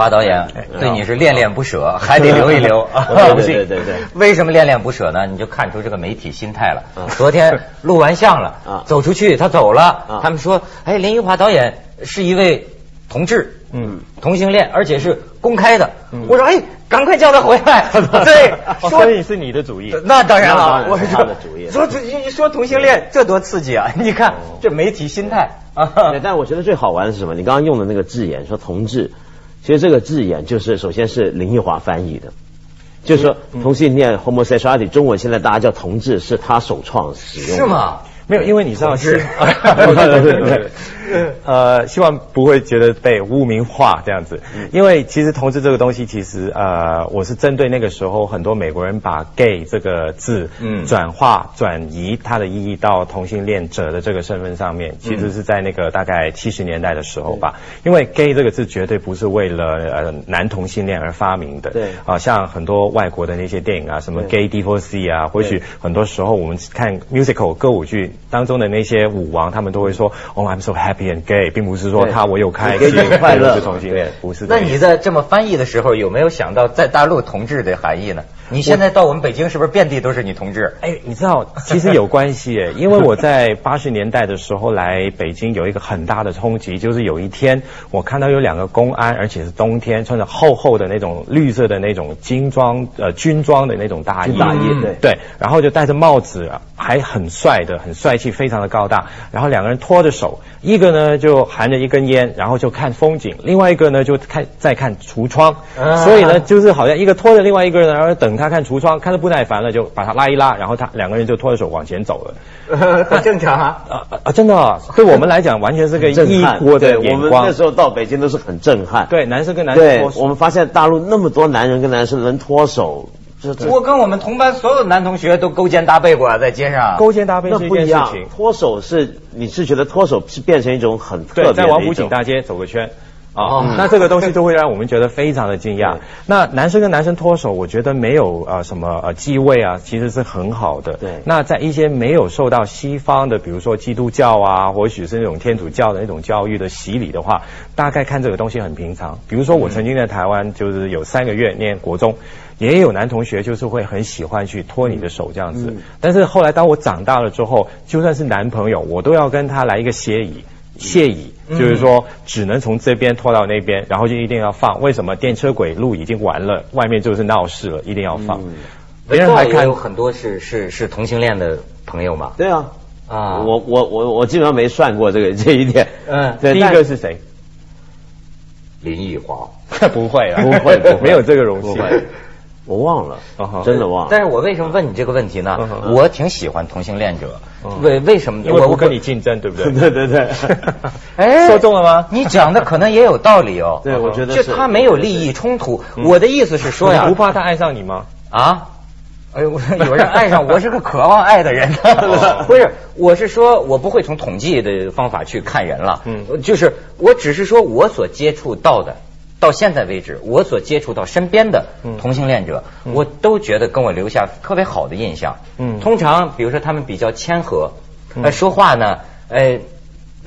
华导演哎对你是恋恋不舍，还得留一留。对对对 为什么恋恋不舍呢？你就看出这个媒体心态了嗯。昨天录完像了啊，走出去他走了啊，他们说，哎，林奕华导演是一位同志，嗯，同性恋，而且是公开的嗯。我说，哎，赶快叫他回来。对，哦所以是你的主意。那当然了，我然是他的主意说说一说同性恋，这多刺激啊！你看这媒体心态啊对，，但我觉得最好玩的是什么？你刚刚用的那个字眼说同志，其实这个字眼就是首先是林奕华翻译的，就是说同性恋 homosexuality 中文现在大家叫同志，是他首创使用的。是？吗？没有，因为你知道是 呃，希望不会觉得被污名化这样子，因为其实同志这个东西，其实呃，我是针对那个时候很多美国人把 gay 这个字，嗯。转化转移它的意义到同性恋者的这个身份上面，其实是在那个大概七十年代的时候吧，因为 gay 这个字绝对不是为了呃男同性恋而发明的，对。啊，像很多外国的那些电影啊，什么 gay 对 divorce 啊，或许很多时候我们看 musical 歌舞剧当中的那些舞王，他们都会说，Oh I'm so happy and gay，并不是说他我有开心，快乐 我是同性恋，不是那。你在这么翻译的时候，有没有想到在大陆同志的含义呢？你现在到我们北京，是不是遍地都是女同志？哎，你知道，其实有关系。耶，因为我在八十年代的时候来北京，有一个很大的冲击，就是有一天我看到有两个公安，而且是冬天，穿着厚厚的那种绿色的那种军装呃军装的那种大衣，大衣嗯对。对，然后就戴着帽子，还很帅的，很帅气，非常的高大，然后两个人拖着手，一个呢就含着一根烟，然后就看风景，另外一个呢就看在看橱窗，啊。所以呢就是好像一个拖着另外一个人，然后等他看橱窗，看得不耐烦了，就把他拉一拉，然后他两个人就拖着手往前走了。很正常啊。啊啊啊！真的啊，对我们来讲完全是个异国的对我眼光们那。时候到北京都是很震撼。对，男生跟男生手我们发现大陆那么多男人跟男生能脱手，我跟我们同班所有男同学都勾肩搭背过，啊在街上。勾肩搭背那是一不一样件事情。。脱手是你是觉得脱手是变成一种很特对，别的在王府井大街走个圈。哦啊，那这个东西就会让我们觉得非常的惊讶。那男生跟男生脱手，我觉得没有呃什么呃继位啊，其实是很好的。对那在一些没有受到西方的，比如说基督教啊，或许是那种天主教的那种教育的洗礼的话，大概看这个东西很平常。比如说我曾经在台湾就是有三个月念国中。也有男同学就是会很喜欢去拖你的手这样子，嗯但是后来当我长大了之后，就算是男朋友，我都要跟他来一个协议。谢椅，就是说只能从这边拖到那边，然后就一定要放。为什么电车轨路已经完了，外面就是闹事了，一定要放。嗯别人还看有很多是是是同性恋的朋友嘛。对啊。啊，我我我我基本上没算过这个这一点。嗯，第一个是谁？林奕华。不会啊，不会不会 没有这个荣幸。我忘了真的忘了。但是我为什么问你这个问题呢我挺喜欢同性恋者嗯，为为什么？因为我不跟你竞争，对不对？对对对 哎，说中了吗？你讲的可能也有道理哦。对我觉得就他没有利益冲突。我的意思是说呀你不，怕他爱上你吗？啊。哎呦，我有人爱上我是个渴望爱的人哦，不是，我是说我不会从统计的方法去看人了，嗯就是我只是说我所接触到的，到现在为止我所接触到身边的嗯。同性恋者，嗯。我都觉得跟我留下特别好的印象。嗯。通常比如说他们比较谦和，嗯。呃，说话呢，呃，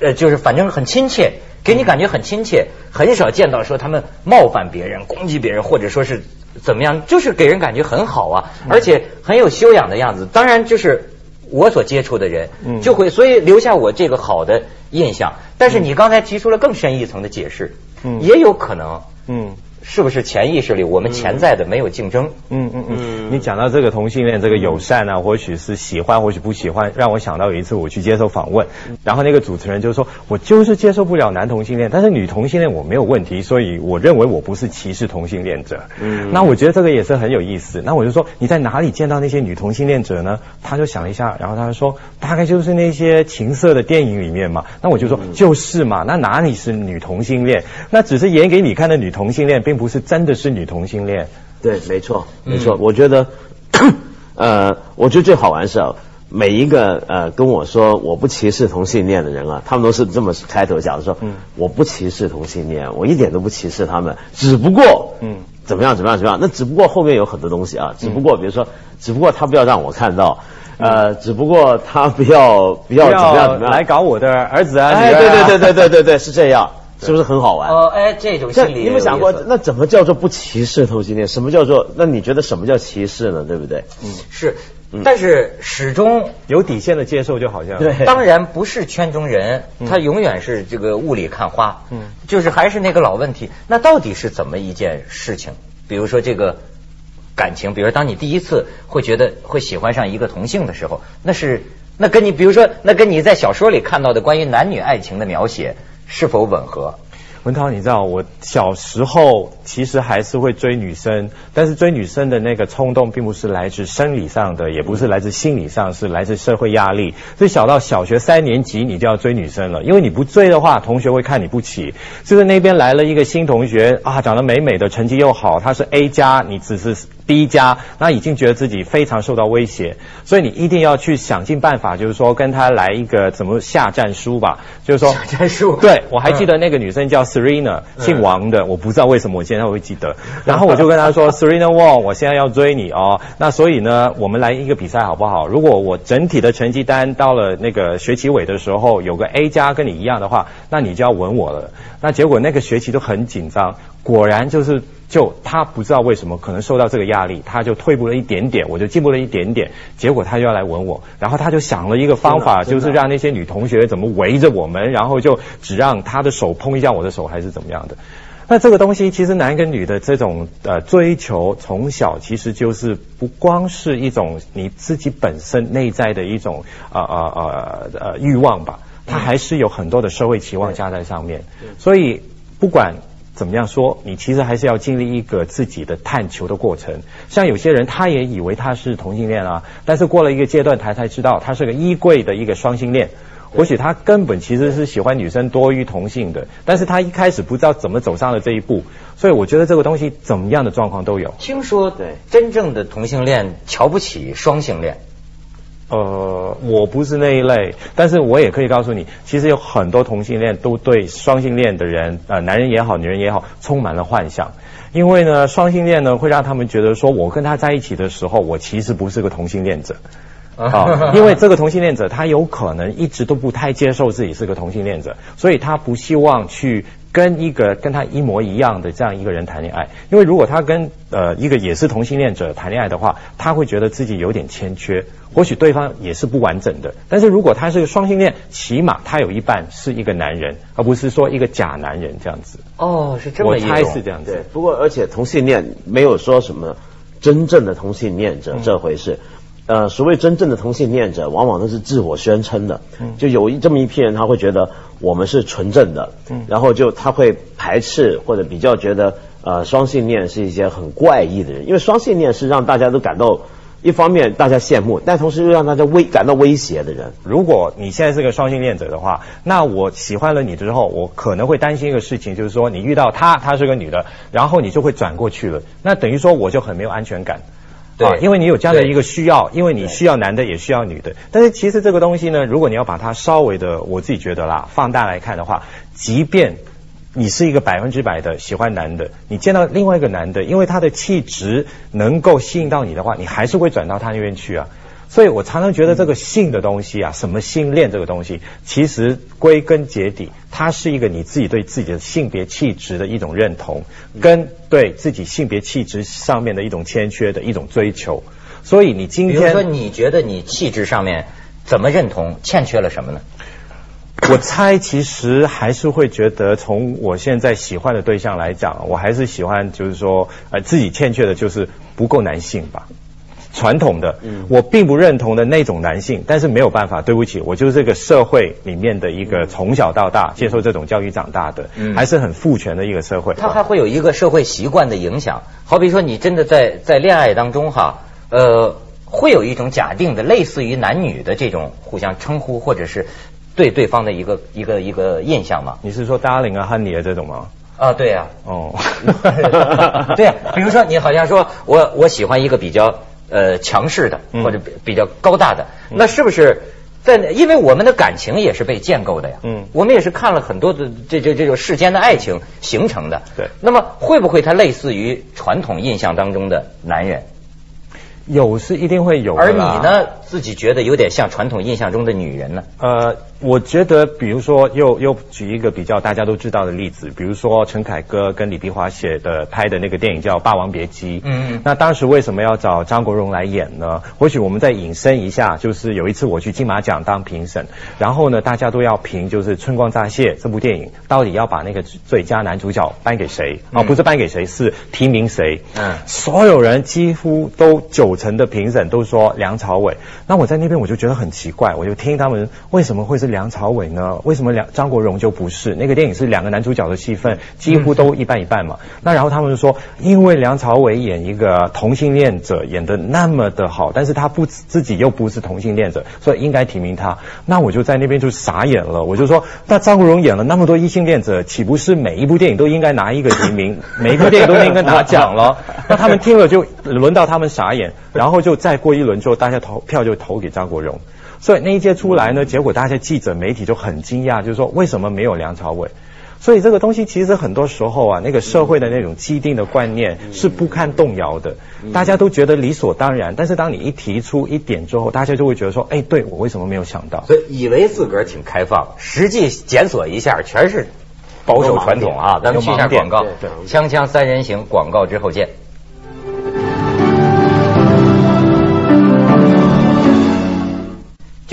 呃，就是反正很亲切，给你感觉很亲切，很少见到说他们冒犯别人、攻击别人，或者说是怎么样，就是给人感觉很好啊，嗯。而且很有修养的样子。当然，就是我所接触的人嗯。就会，所以留下我这个好的印象。但是你刚才提出了更深一层的解释，嗯也有可能嗯。是不是潜意识里我们潜在的没有竞争？嗯嗯嗯，嗯你讲到这个同性恋这个友善啊，或许是喜欢，或许不喜欢，让我想到有一次我去接受访问，然后那个主持人就说，我就是接受不了男同性恋，但是女同性恋我没有问题，所以我认为我不是歧视同性恋者。嗯那我觉得这个也是很有意思。那我就说你在哪里见到那些女同性恋者呢？他就想了一下，然后他就说大概就是那些情色的电影里面嘛。那我就说、就是嘛，那哪里是女同性恋？那只是演给你看的女同性恋，并不是真的是女同性恋。对，没错，嗯没错。我觉得，呃，我觉得最好玩是啊，每一个呃跟我说我不歧视同性恋的人啊，他们都是这么开头讲说，嗯我不歧视同性恋，我一点都不歧视他们，只不过，嗯怎么样怎么样怎么样，那只不过后面有很多东西啊，只不过比如说，只不过他不要让我看到。呃，只不过他不要不要怎么样怎么样来搞我的儿子啊！哎，对对对对对对对，是这样。是不是很好玩？哦，哎，这种心理你有没有想过，那怎么叫做不歧视同性恋？什么叫做？那你觉得什么叫歧视呢？对不对？嗯是，但是始终有底线的接受就好像对当然不是圈中人，他永远是这个雾里看花。嗯就是还是那个老问题，那到底是怎么一件事情？比如说这个感情，比如说当你第一次会觉得会喜欢上一个同性的时候，那是那跟你比如说那跟你在小说里看到的关于男女爱情的描写是否吻合？文涛，你知道我小时候其实还是会追女生，但是追女生的那个冲动并不是来自生理上的，也不是来自心理上，是来自社会压力。所以小到小学三年级你就要追女生了，因为你不追的话，同学会看你不起。就是那边来了一个新同学啊，长得美美的，成绩又好，他是 A 加，你只是 B 加，那已经觉得自己非常受到威胁，所以你一定要去想尽办法，就是说跟他来一个怎么下战书吧，就是说下战书对我还记得那个女生叫 Serena，、姓王的，我不知道为什么我现在会记得。然后我就跟她说，Serena Wong，我现在要追你哦。那所以呢，我们来一个比赛好不好？如果我整体的成绩单到了那个学期尾的时候有个 A 加跟你一样的话，那你就要吻我了。那结果那个学期都很紧张，果然就是。就他不知道为什么，可能受到这个压力，他就退步了一点点，我就进步了一点点，结果他就要来吻我，然后他就想了一个方法，就是让那些女同学怎么围着我们，然后就只让他的手碰一下我的手，还是怎么样的。那这个东西，其实男跟女的这种呃追求，从小其实就是不光是一种你自己本身内在的一种呃呃呃呃欲望吧，它还是有很多的社会期望加在上面。所以不管怎么样说，你其实还是要经历一个自己的探求的过程。像有些人，他也以为他是同性恋啊，但是过了一个阶段，他才知道他是个衣柜的一个双性恋。或许他根本其实是喜欢女生多于同性的，但是他一开始不知道怎么走上了这一步，所以我觉得这个东西怎么样的状况都有。听说对真正的同性恋瞧不起双性恋。呃，我不是那一类，但是我也可以告诉你，其实有很多同性恋都对双性恋的人，呃，男人也好，女人也好，充满了幻想。因为呢，双性恋呢会让他们觉得说，我跟他在一起的时候，我其实不是个同性恋者。啊，因为这个同性恋者他有可能一直都不太接受自己是个同性恋者，所以他不希望去跟一个跟他一模一样的这样一个人谈恋爱。因为如果他跟呃一个也是同性恋者谈恋爱的话，他会觉得自己有点欠缺，或许对方也是不完整的。但是如果他是个双性恋，起码他有一半是一个男人，而不是说一个假男人这样子。哦，是这么我一种。猜是这样对。，不过而且同性恋没有说什么真正的同性恋者这回事。呃，所谓真正的同性恋者，往往都是自我宣称的。就有一这么一批人，他会觉得我们是纯正的，然后就他会排斥或者比较觉得呃双性恋是一些很怪异的人，因为双性恋是让大家都感到一方面大家羡慕，但同时又让大家威感到威胁的人。如果你现在是个双性恋者的话，那我喜欢了你之后，我可能会担心一个事情，就是说你遇到她，她是个女的，然后你就会转过去了，那等于说我就很没有安全感。对。啊因为你有这样的一个需要，因为你需要男的也需要女的，但是其实这个东西呢，如果你要把它稍微的，我自己觉得啦，放大来看的话，即便你是一个百分之百的喜欢男的，你见到另外一个男的，因为他的气质能够吸引到你的话，你还是会转到他那边去啊。所以我常常觉得这个性的东西啊，什么性恋这个东西，其实归根结底，它是一个你自己对自己的性别气质的一种认同，跟对自己性别气质上面的一种欠缺的一种追求。所以你今比如说，天，你觉得你气质上面怎么认同，欠缺了什么呢？我猜其实还是会觉得，从我现在喜欢的对象来讲，我还是喜欢，就是说，呃，自己欠缺的就是不够男性吧。传统的，我并不认同的那种男性，但是没有办法，对不起，我就是这个社会里面的一个从小到大接受这种教育长大的，嗯还是很父权的一个社会。它还会有一个社会习惯的影响。好比说，你真的在在恋爱当中哈，呃，会有一种假定的，类似于男女的这种互相称呼，或者是对对方的一个一个一个印象吗。你是说 darling 啊、honey 啊这种吗？啊，对呀、哦，对呀、比如说你好像说我我喜欢一个比较呃强势的嗯或者比比较高大的，那是不是在因为我们的感情也是被建构的呀？嗯我们也是看了很多的这这这种世间的爱情形成的。对那么会不会它类似于传统印象当中的男人？有是一定会有的而你？呢，自己觉得有点像传统印象中的女人呢？呃，我觉得，比如说，又又举一个比较大家都知道的例子，比如说陈凯歌跟李碧华写的拍的那个电影叫《霸王别姬》。嗯嗯那当时为什么要找张国荣来演呢？或许我们再引申一下，就是有一次我去金马奖当评审，然后呢，大家都要评，就是《春光乍泄》这部电影到底要把那个最佳男主角颁给谁？嗯哦，不是颁给谁，是提名谁？嗯所有人几乎都九成的评审都说梁朝伟。那我在那边我就觉得很奇怪，我就听他们为什么会是梁朝伟呢？为什么梁张国荣就不是？那个电影是两个男主角的戏份，几乎都一半一半嘛。那然后他们就说，因为梁朝伟演一个同性恋者演的那么的好，但是他不自己又不是同性恋者，所以应该提名他。那我就在那边就傻眼了，我就说，那张国荣演了那么多异性恋者，岂不是每一部电影都应该拿一个提名，每一部电影都应该拿奖了？那他们听了就轮到他们傻眼，然后就再过一轮之后，大家投票就投给张国荣。所以那一届出来呢，结果大家记者媒体就很惊讶，就是说为什么没有梁朝伟？所以这个东西其实很多时候啊，那个社会的那种既定的观念是不堪动摇的，大家都觉得理所当然。但是当你一提出一点之后，大家就会觉得说，哎，对我为什么没有想到？所以以为自个儿挺开放，实际检索一下全是保守传统啊。咱们去一下广告锵锵三人行广告之后见。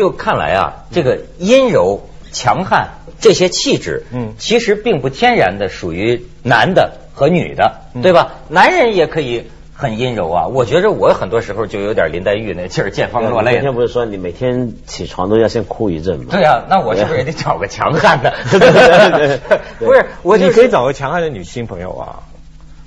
就看来啊，这个阴柔、强悍这些气质，嗯其实并不天然的属于男的和女的，嗯对吧？男人也可以很阴柔啊。我觉着我很多时候就有点林黛玉那劲儿，见风落泪的那天。不是说你每天起床都要先哭一阵吗？对啊，那我是不是也得找个强悍的？对对对对 不是，我就你可以找个强悍的女性朋友啊。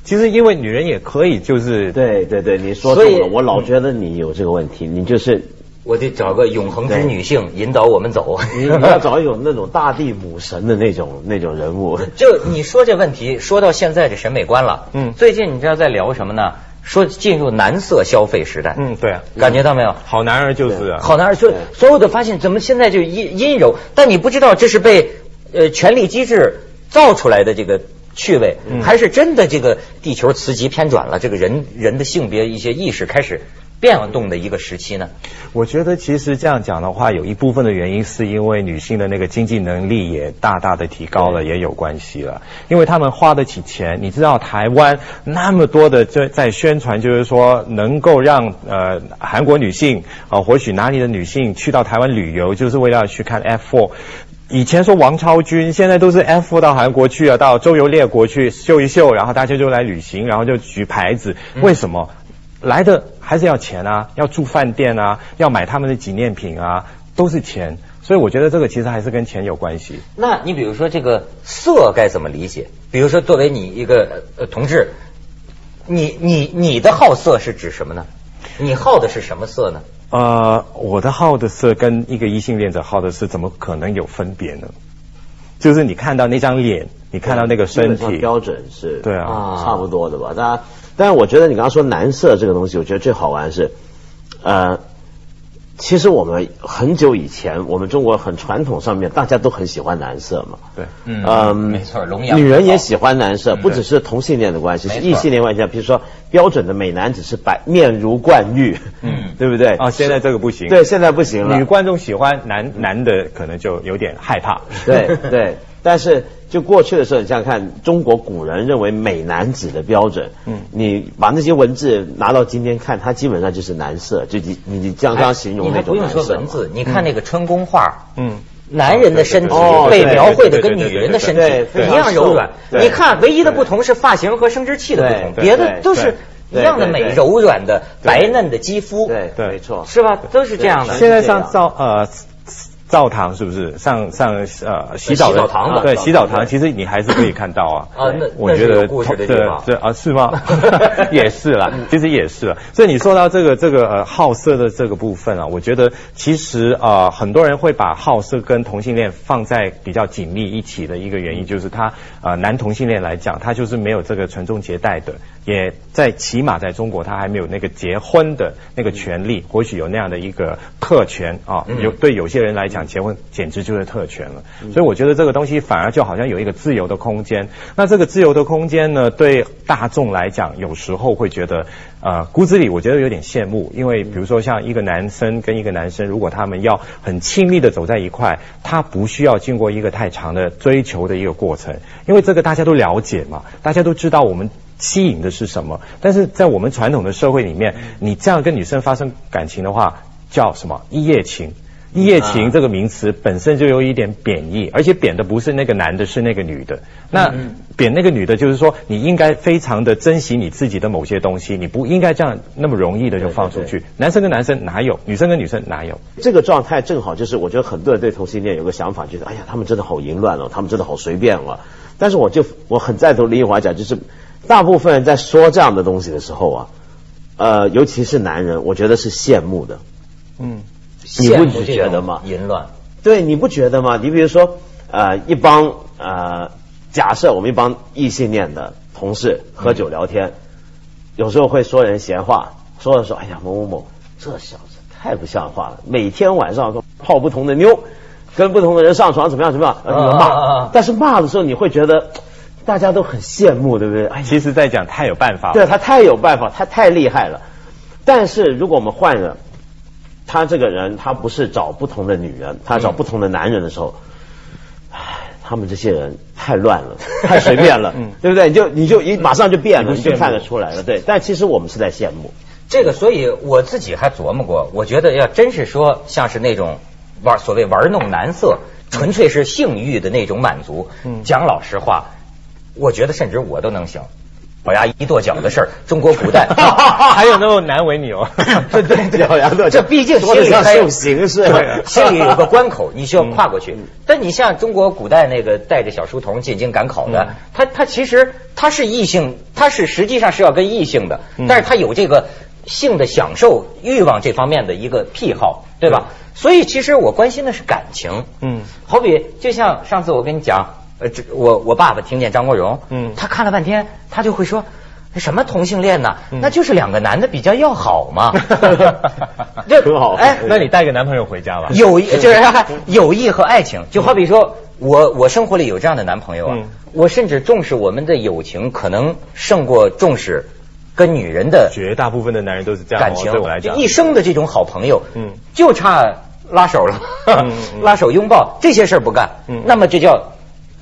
其实因为女人也可以就是对对对，你说中了，我老觉得你有这个问题，你就是我得找个永恒之女性引导我们走。你你要找有那种大地母神的那种那种人物。就你说这问题，说到现在这审美观了，嗯最近你知道在聊什么呢？说进入男色消费时代，嗯对啊，感觉到没有？好男儿就是啊。好男儿，所所有的发现怎么现在就阴阴柔，但你不知道这是被呃权力机制造出来的这个趣味，嗯还是真的这个地球磁极偏转了，这个人人的性别一些意识开始变动的一个时期呢？我觉得其实这样讲的话，有一部分的原因是因为女性的那个经济能力也大大的提高了，也有关系了。因为他们花得起钱，你知道台湾那么多的在在宣传，就是说能够让呃韩国女性啊、呃或许哪里的女性去到台湾旅游，就是为了去看 F4。以前说王超君，现在都是 F 到韩国去啊，到周游列国去秀一秀，然后大家就来旅行，然后就举牌子。为什么？来的还是要钱啊，要住饭店啊，要买他们的纪念品啊，都是钱。所以我觉得这个其实还是跟钱有关系。那你比如说这个色该怎么理解？比如说作为你一个呃同志，你你你的好色是指什么呢？你好的是什么色呢？呃，我的好的色跟一个异性恋者好的色怎么可能有分别呢？就是你看到那张脸，你看到那个身体，标准是对啊差不多的吧？大家，但是我觉得你刚刚说男色这个东西，我觉得最好玩是，呃，其实我们很久以前，我们中国很传统上面，大家都很喜欢男色嘛。对，嗯嗯，没错龙阳女人也喜欢男色，嗯不只是同性恋的关系，是异性恋关系。比如说，标准的美男子是白面如冠玉，嗯 对不对？啊，现在这个不行。对，现在不行了。女观众喜欢男男的，可能就有点害怕。对对，但是就过去的时候，你想想看，中国古人认为美男子的标准，嗯。你把那些文字拿到今天看，它基本上就是男色，就你你你刚刚形容哎你那种还不用说文字，你看那个春宫画，嗯，男人的身体被描绘的跟女人的身体一样柔软。你看，唯一的不同是发型和生殖器的不同，别的都是一样的美，柔软的白嫩的肌肤，对对没错，是吧？都是这样的。现在像照呃澡堂是不是上上呃洗澡的洗澡堂的对洗澡堂，其实你还是可以看到啊。啊那我觉得那是有故事的地方对对啊是吗？也是啦，其实也是了。所以你说到这个这个呃好色的这个部分啊，我觉得其实呃很多人会把好色跟同性恋放在比较紧密一起的一个原因，就是他呃男同性恋来讲，他就是没有这个传宗接代的，也在起码在中国他还没有那个结婚的那个权利，或许有那样的一个特权啊，嗯有对有些人来讲想结婚，简直就是特权了。所以我觉得这个东西反而就好像有一个自由的空间。那这个自由的空间呢，对大众来讲，有时候会觉得，呃，骨子里我觉得有点羡慕，因为比如说像一个男生跟一个男生，如果他们要很亲密的走在一块，他不需要经过一个太长的追求的一个过程，因为这个大家都了解嘛，大家都知道我们。吸引的是什么？但是在我们传统的社会里面，你这样跟女生发生感情的话，叫什么一夜情？一夜情这个名词本身就有一点贬义，而且贬的不是那个男的，是那个女的。那贬那个女的，就是说你应该非常的珍惜你自己的某些东西，你不应该这样那么容易的就放出去。男生跟男生哪有？女生跟女生哪有？这个状态正好就是，我觉得很多人对同性恋有个想法，就是哎呀，他们真的好淫乱哦，他们真的好随便哦。但是我就我很赞同林奕华讲，就是。大部分人在说这样的东西的时候啊，呃，尤其是男人，我觉得是羡慕的。嗯，你不觉得吗？淫乱。对，你不觉得吗？你比如说，呃，一帮呃，假设我们一帮异性恋的同事喝酒聊天，有时候会说人闲话，说着说，哎呀，某某某，这小子太不像话了，每天晚上都泡不同的妞，跟不同的人上床，怎么样怎么样，你们骂。但是骂的时候，你会觉得。大家都很羡慕，对不对？其实，在讲太有办法，对他太有办法，他太厉害了。但是，如果我们换了他这个人，他不是找不同的女人，他找不同的男人的时候，唉，他们这些人太乱了，太随便了，对不对？你就你就一马上就变了，你就看得出来了。对，但其实我们是在羡慕这个，所以我自己还琢磨过，我觉得要真是说像是那种玩所谓玩弄男色，纯粹是性欲的那种满足。讲老实话。我觉得甚至我都能行，咬牙一跺脚的事儿，中国古代。还有那么难为你哦？对对，咬牙跺脚，这毕竟心里还有形式，心里有个关口，你需要跨过去。但你像中国古代那个带着小书童进京赶考的，他他其实他是异性，他是实际上是要跟异性的，但是他有这个性的享受欲望这方面的一个癖好，对吧？所以其实我关心的是感情，嗯，好比就像上次我跟你讲。呃，这我我爸爸听见张国荣，嗯，他看了半天，他就会说，什么同性恋呢？那就是两个男的比较要好嘛。这很好。哎，那你带个男朋友回家吧。友谊就是友谊和爱情，就好比说我我生活里有这样的男朋友啊，我甚至重视我们的友情，可能胜过重视跟女人的。绝大部分的男人都是这样。感情对我来讲，一生的这种好朋友，嗯，就差拉手了，拉手拥抱这些事儿不干，嗯，那么这叫。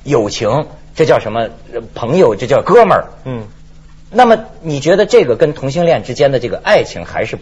友情，这叫什么？朋友，这叫哥们儿。嗯，那么你觉得这个跟同性恋之间的这个爱情还是？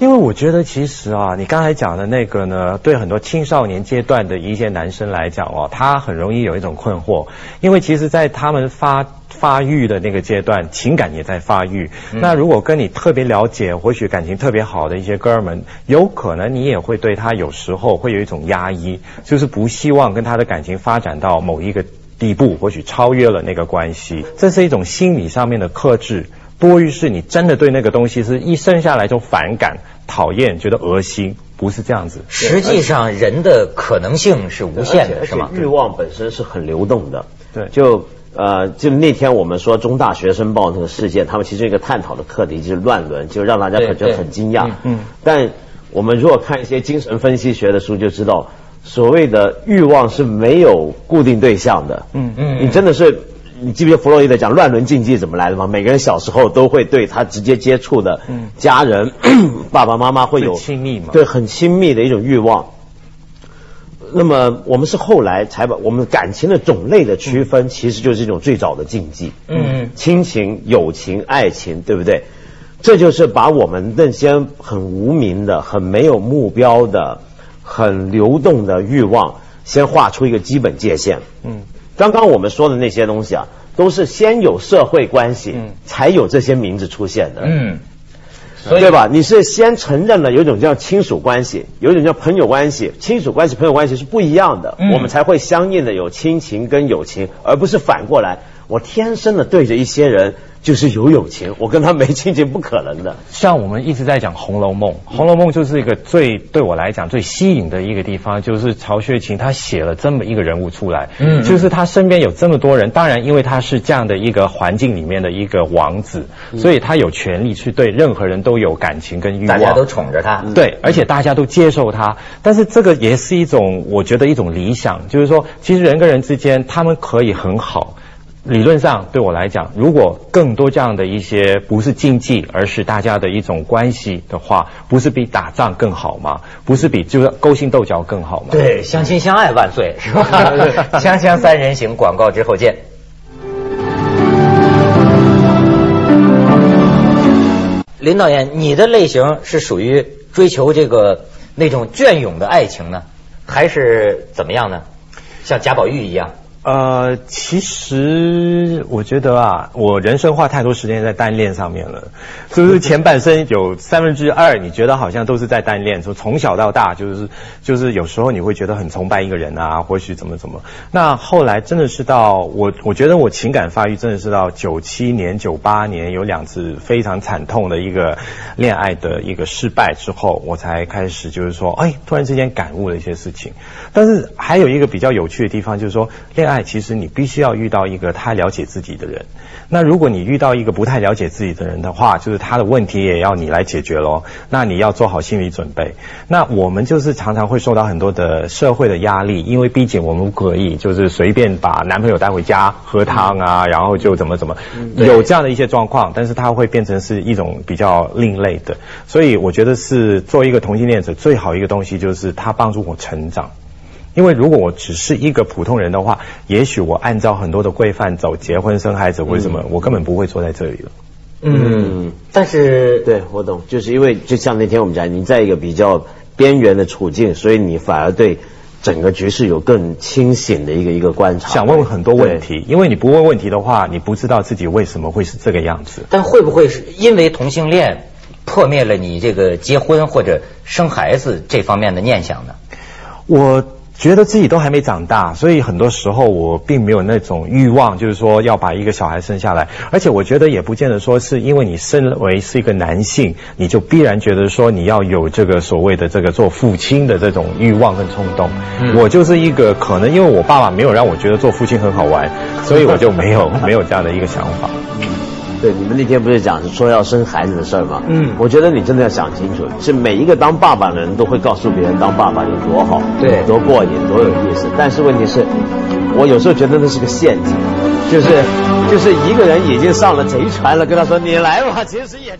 因为我觉得其实啊，你刚才讲的那个呢，对很多青少年阶段的一些男生来讲哦，他很容易有一种困惑，因为其实，在他们发发育的那个阶段，情感也在发育。那如果跟你特别了解，或许感情特别好的一些哥们，有可能你也会对他有时候会有一种压抑，就是不希望跟他的感情发展到某一个地步，或许超越了那个关系，这是一种心理上面的克制。多于是你真的对那个东西是一生下来就反感、讨厌、觉得恶心，不是这样子。实际上，人的可能性是无限的，是吗？欲望本身是很流动的。对，就呃，就那天我们说中大学生报那个事件，他们其实一个探讨的课题就是乱伦，就让大家觉得很惊讶。嗯。但我们如果看一些精神分析学的书，就知道所谓的欲望是没有固定对象的。嗯嗯。你真的是。你记不记得弗洛伊德讲乱伦禁忌怎么来的吗？每个人小时候都会对他直接接触的家人、爸爸妈妈会有亲密嘛？对，很亲密的一种欲望。那么我们是后来才把我们感情的种类的区分，其实就是一种最早的禁忌。嗯，亲情、友情、爱情，对不对？这就是把我们那些很无名的、很没有目标的、很流动的欲望，先画出一个基本界限。嗯。刚刚我们说的那些东西啊，都是先有社会关系，才有这些名字出现的。嗯，对吧？你是先承认了有一种叫亲属关系，有一种叫朋友关系，亲属关系、朋友关系是不一样的，我们才会相应的有亲情跟友情，而不是反过来。我天生的对着一些人就是有友情，我跟他没亲情不可能的。像我们一直在讲《红楼梦》，《红楼梦》就是一个最对我来讲最吸引的一个地方，就是曹雪芹他写了这么一个人物出来，嗯就是他身边有这么多人，当然因为他是这样的一个环境里面的一个王子，所以他有权利去对任何人都有感情跟欲望，大家都宠着他。对，而且大家都接受他，但是这个也是一种，我觉得一种理想，就是说，其实人跟人之间，他们可以很好。理论上对我来讲，如果更多这样的一些不是竞技，而是大家的一种关系的话，不是比打仗更好吗？不是比就是勾心斗角更好吗？对，相亲相爱万岁，是吧？锵锵三人行，广告之后见。林导演，你的类型是属于追求这个那种隽永的爱情呢，还是怎么样呢？像贾宝玉一样？呃，其实我觉得啊，我人生花太多时间在单恋上面了，就是前半生有三分之二，你觉得好像都是在单恋，从从小到大就是就是有时候你会觉得很崇拜一个人啊，或许怎么怎么。那后来真的是到我，我觉得我情感发育真的是到九七年、九八年有两次非常惨痛的一个恋爱的一个失败之后，我才开始就是说，哎，突然之间感悟了一些事情。但是还有一个比较有趣的地方，就是说恋爱。其实你必须要遇到一个他了解自己的人。那如果你遇到一个不太了解自己的人的话，就是他的问题也要你来解决喽。那你要做好心理准备。那我们就是常常会受到很多的社会的压力，因为毕竟我们不可以就是随便把男朋友带回家喝汤啊，然后就怎么怎么，有这样的一些状况。但是它会变成是一种比较另类的。所以我觉得是作为一个同性恋者，最好一个东西就是他帮助我成长。因为如果我只是一个普通人的话，也许我按照很多的规范走，结婚生孩子为什么，我根本不会坐在这里了。嗯，但是对我懂，就是因为就像那天我们讲，你在一个比较边缘的处境，所以你反而对整个局势有更清醒的一个一个观察，想问很多问题。因为你不问问题的话，你不知道自己为什么会是这个样子。但会不会是因为同性恋破灭了你这个结婚或者生孩子这方面的念想呢？我。觉得自己都还没长大，所以很多时候我并没有那种欲望，就是说要把一个小孩生下来。而且我觉得也不见得说是因为你身为是一个男性，你就必然觉得说你要有这个所谓的这个做父亲的这种欲望跟冲动。嗯、我就是一个可能因为我爸爸没有让我觉得做父亲很好玩，所以我就没有没有这样的一个想法。对，你们那天不是讲说要生孩子的事儿吗？嗯，我觉得你真的要想清楚，是每一个当爸爸的人都会告诉别人当爸爸有多好，对，多过瘾，多有意思。但是问题是，我有时候觉得那是个陷阱，就是就是一个人已经上了贼船了，跟他说你来吧，其实也。